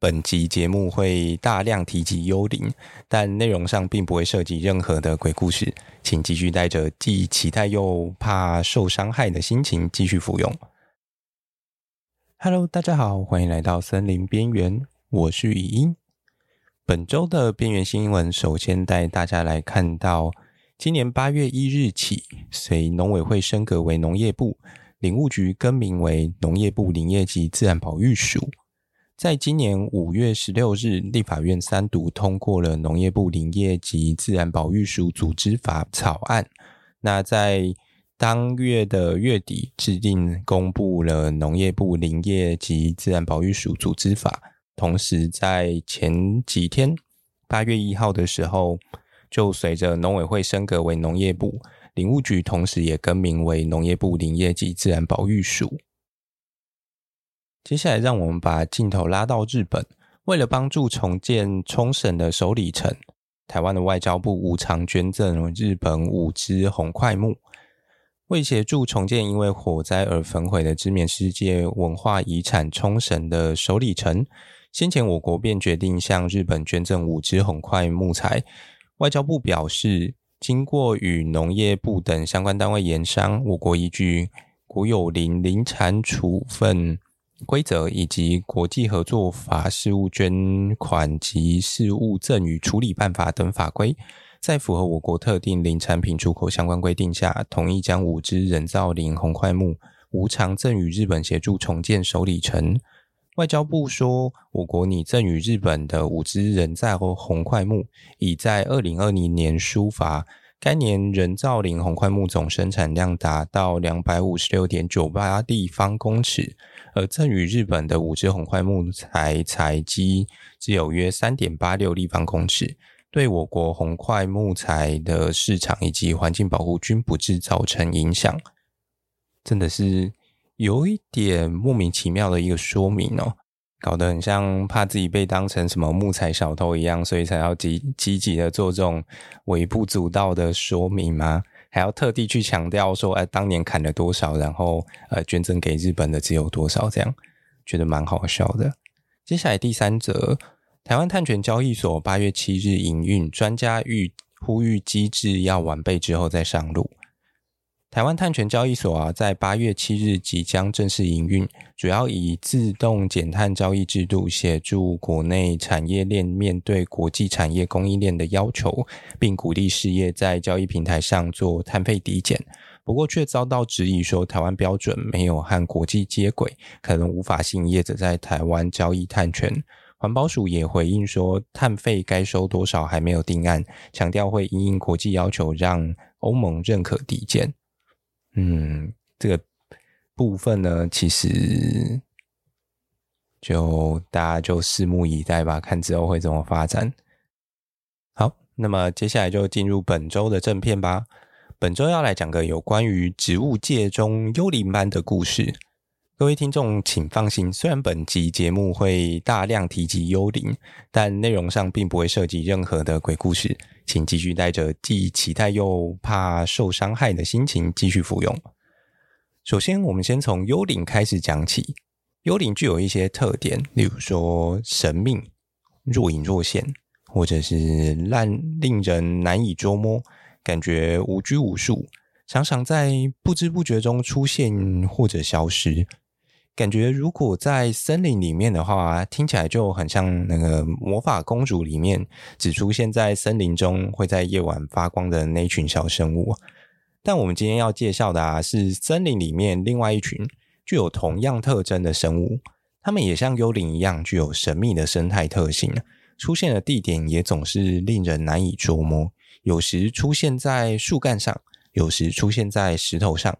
本集节目会大量提及幽灵，但内容上并不会涉及任何的鬼故事，请继续带着既期待又怕受伤害的心情继续服用。Hello，大家好，欢迎来到森林边缘，我是雨音。本周的边缘新闻，首先带大家来看到，今年八月一日起，随农委会升格为农业部，林务局更名为农业部林业及自然保育署。在今年五月十六日，立法院三读通过了农业部林业及自然保育署组织法草案。那在当月的月底，制定公布了农业部林业及自然保育署组织法。同时，在前几天，八月一号的时候，就随着农委会升格为农业部，林务局同时也更名为农业部林业及自然保育署。接下来，让我们把镜头拉到日本。为了帮助重建冲绳的首里城，台湾的外交部无偿捐赠日本五只红块木。为协助重建因为火灾而焚毁的知名世界文化遗产冲绳的首里城，先前我国便决定向日本捐赠五只红块木材。外交部表示，经过与农业部等相关单位研商，我国依据国有林林产处分。规则以及国际合作法事务捐款及事务赠与处理办法等法规，在符合我国特定林产品出口相关规定下，同意将五支人造林红块木无偿赠与日本协助重建首里城。外交部说，我国拟赠与日本的五支人造红块木，已在二零二零年疏伐。该年人造林红桧木总生产量达到两百五十六点九八立方公尺，而赠与日本的五只红桧木材材积只有约三点八六立方公尺，对我国红块木材的市场以及环境保护均不致造成影响。真的是有一点莫名其妙的一个说明哦。搞得很像怕自己被当成什么木材小偷一样，所以才要积积极的做这种微不足道的说明吗？还要特地去强调说，哎，当年砍了多少，然后呃，捐赠给日本的只有多少，这样觉得蛮好笑的。接下来第三则，台湾碳权交易所八月七日营运，专家预呼吁机制要完备之后再上路。台湾碳权交易所啊，在八月七日即将正式营运，主要以自动减碳交易制度协助国内产业链面对国际产业供应链的要求，并鼓励事业在交易平台上做碳费抵减。不过，却遭到质疑说，台湾标准没有和国际接轨，可能无法吸引业者在台湾交易碳权。环保署也回应说，碳费该收多少还没有定案，强调会因应国际要求，让欧盟认可抵减。嗯，这个部分呢，其实就大家就拭目以待吧，看之后会怎么发展。好，那么接下来就进入本周的正片吧。本周要来讲个有关于植物界中幽灵般的故事。各位听众请放心，虽然本集节目会大量提及幽灵，但内容上并不会涉及任何的鬼故事。请继续带着既期待又怕受伤害的心情继续服用。首先，我们先从幽灵开始讲起。幽灵具有一些特点，例如说神秘、若隐若现，或者是烂令人难以捉摸，感觉无拘无束，常常在不知不觉中出现或者消失。感觉如果在森林里面的话，听起来就很像那个魔法公主里面只出现在森林中，会在夜晚发光的那群小生物。但我们今天要介绍的啊，是森林里面另外一群具有同样特征的生物，它们也像幽灵一样具有神秘的生态特性，出现的地点也总是令人难以捉摸，有时出现在树干上，有时出现在石头上。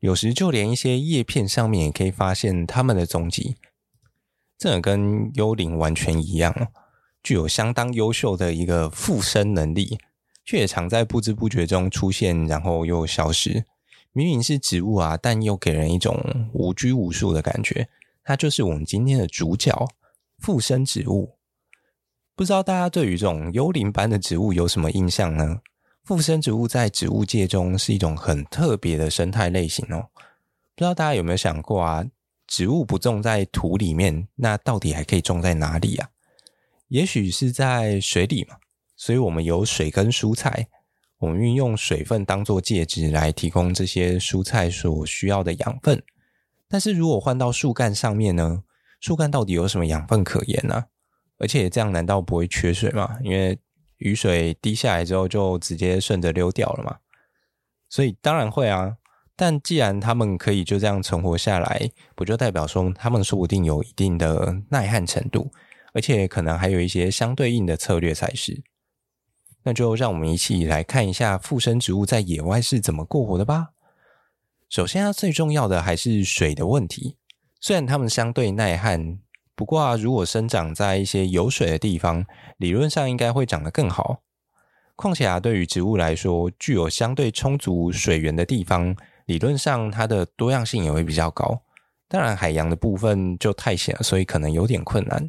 有时就连一些叶片上面也可以发现它们的踪迹，这跟幽灵完全一样，具有相当优秀的一个附身能力，却也常在不知不觉中出现，然后又消失。明明是植物啊，但又给人一种无拘无束的感觉。它就是我们今天的主角——附身植物。不知道大家对于这种幽灵般的植物有什么印象呢？附生植物在植物界中是一种很特别的生态类型哦。不知道大家有没有想过啊？植物不种在土里面，那到底还可以种在哪里啊？也许是在水里嘛。所以我们有水跟蔬菜，我们运用水分当做介质来提供这些蔬菜所需要的养分。但是如果换到树干上面呢？树干到底有什么养分可言呢、啊？而且这样难道不会缺水吗？因为雨水滴下来之后就直接顺着流掉了嘛。所以当然会啊。但既然他们可以就这样存活下来，不就代表说他们说不定有一定的耐旱程度，而且可能还有一些相对应的策略才是。那就让我们一起来看一下附生植物在野外是怎么过活的吧。首先啊，最重要的还是水的问题。虽然它们相对耐旱，不过啊，如果生长在一些有水的地方，理论上应该会长得更好。况且啊，对于植物来说，具有相对充足水源的地方，理论上，它的多样性也会比较高。当然，海洋的部分就太险了，所以可能有点困难。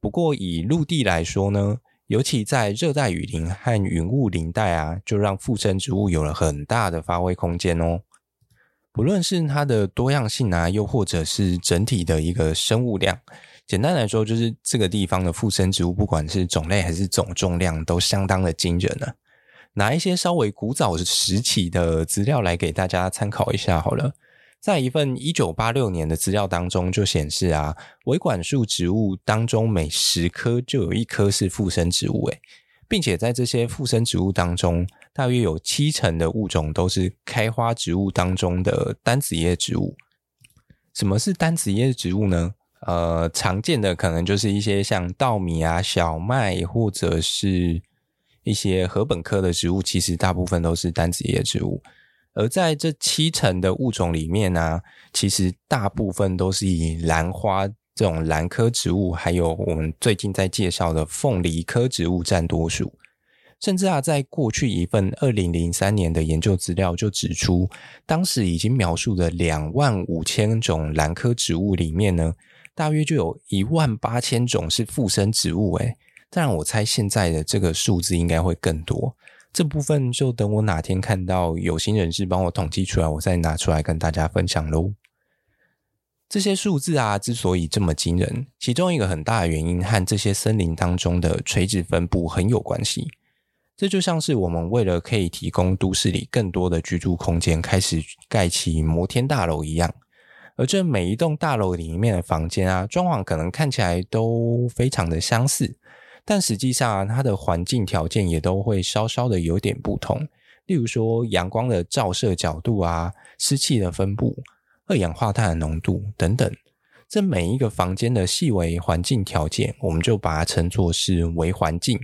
不过，以陆地来说呢，尤其在热带雨林和云雾林带啊，就让附生植物有了很大的发挥空间哦。不论是它的多样性啊，又或者是整体的一个生物量，简单来说，就是这个地方的附生植物，不管是种类还是总重量，都相当的惊人了。拿一些稍微古早的时期的资料来给大家参考一下好了。在一份一九八六年的资料当中，就显示啊，维管束植物当中每十棵就有一棵是附生植物，诶，并且在这些附生植物当中，大约有七成的物种都是开花植物当中的单子叶植物。什么是单子叶植物呢？呃，常见的可能就是一些像稻米啊、小麦或者是。一些禾本科的植物，其实大部分都是单子叶植物。而在这七成的物种里面呢、其实大部分都是以兰花这种兰科植物，还有我们最近在介绍的凤梨科植物占多数。甚至啊，在过去一份二零零三年的研究资料就指出，当时已经描述的两万五千种兰科植物里面呢，大约就有一万八千种是附生植物。诶当然，我猜现在的这个数字应该会更多。这部分就等我哪天看到有心人士帮我统计出来，我再拿出来跟大家分享喽。这些数字啊，之所以这么惊人，其中一个很大的原因和这些森林当中的垂直分布很有关系。这就像是我们为了可以提供都市里更多的居住空间，开始盖起摩天大楼一样。而这每一栋大楼里面的房间啊，装潢可能看起来都非常的相似。但实际上，它的环境条件也都会稍稍的有点不同。例如说，阳光的照射角度啊，湿气的分布、二氧化碳的浓度等等，这每一个房间的细微环境条件，我们就把它称作是微环境。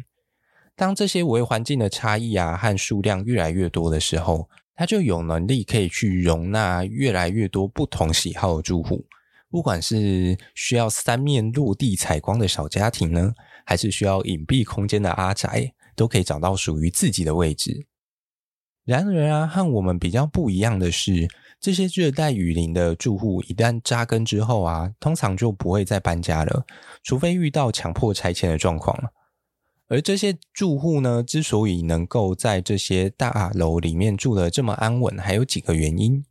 当这些微环境的差异啊和数量越来越多的时候，它就有能力可以去容纳越来越多不同喜好的住户。不管是需要三面落地采光的小家庭呢，还是需要隐蔽空间的阿宅，都可以找到属于自己的位置。然而啊，和我们比较不一样的是，这些热带雨林的住户一旦扎根之后啊，通常就不会再搬家了，除非遇到强迫拆迁的状况。而这些住户呢，之所以能够在这些大楼里面住得这么安稳，还有几个原因。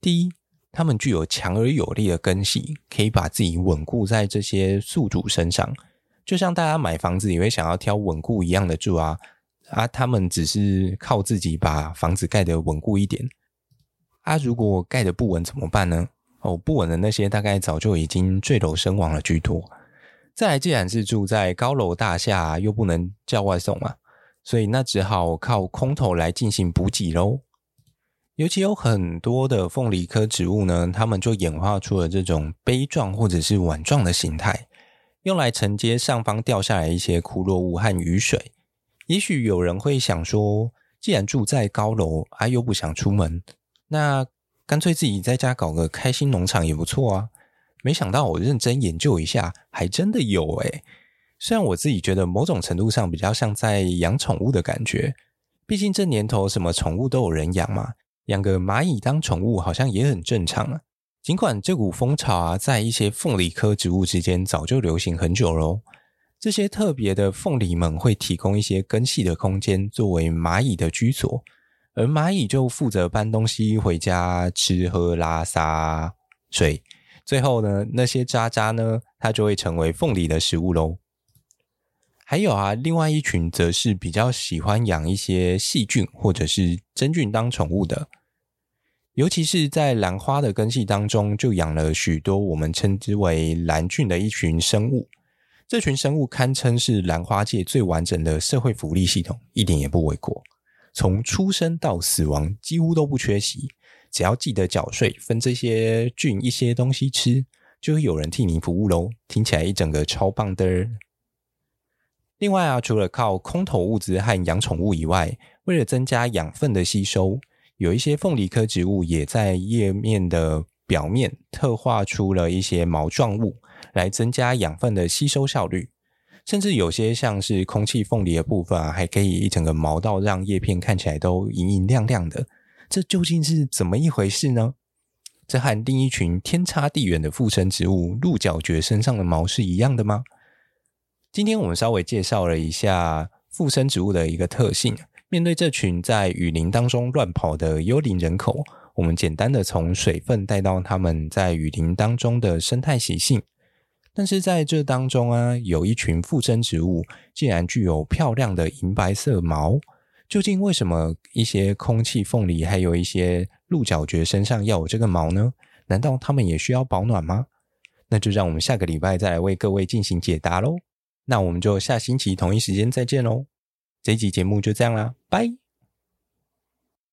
第一，他们具有强而有力的根系，可以把自己稳固在这些宿主身上。就像大家买房子也会想要挑稳固一样的住啊，啊，他们只是靠自己把房子盖得稳固一点。啊，如果盖得不稳怎么办呢？哦，不稳的那些大概早就已经坠楼身亡了居多。再来，既然是住在高楼大厦，又不能叫外送嘛，所以那只好靠空投来进行补给喽。尤其有很多的凤梨科植物呢，它们就演化出了这种杯状或者是碗状的形态。用来承接上方掉下来一些枯落物和雨水。也许有人会想说，既然住在高楼，啊又不想出门，那干脆自己在家搞个开心农场也不错啊。没想到我认真研究一下，还真的有诶。虽然我自己觉得某种程度上比较像在养宠物的感觉，毕竟这年头什么宠物都有人养嘛，养个蚂蚁当宠物好像也很正常啊。尽管这股风潮啊，在一些凤梨科植物之间早就流行很久喽。这些特别的凤梨们会提供一些根系的空间，作为蚂蚁的居所，而蚂蚁就负责搬东西回家吃喝拉撒睡，最后呢，那些渣渣呢，它就会成为凤梨的食物喽。还有啊，另外一群则是比较喜欢养一些细菌或者是真菌当宠物的，尤其是在兰花的根系当中，就养了许多我们称之为兰菌的一群生物。这群生物堪称是兰花界最完整的社会福利系统，一点也不为过。从出生到死亡几乎都不缺席，只要记得缴税，分这些菌一些东西吃，就会有人替你服务喽。听起来一整个超棒的。另外啊，除了靠空投物资和养宠物以外，为了增加养分的吸收，有一些凤梨科植物也在叶面的表面特化出了一些毛状物，来增加养分的吸收效率。甚至有些像是空气凤梨的部分啊，还可以一整个毛到让叶片看起来都莹莹亮亮的。这究竟是怎么一回事呢？这和另一群天差地远的附生植物鹿角蕨身上的毛是一样的吗？今天我们稍微介绍了一下附生植物的一个特性。面对这群在雨林当中乱跑的幽灵人口，我们简单的从水分带到他们在雨林当中的生态习性。但是在这当中啊，有一群附生植物竟然具有漂亮的银白色毛。究竟为什么一些空气凤梨还有一些鹿角蕨身上要有这个毛呢？难道它们也需要保暖吗？那就让我们下个礼拜再来为各位进行解答喽。那我们就下星期同一时间再见喽！这一集节目就这样啦，拜。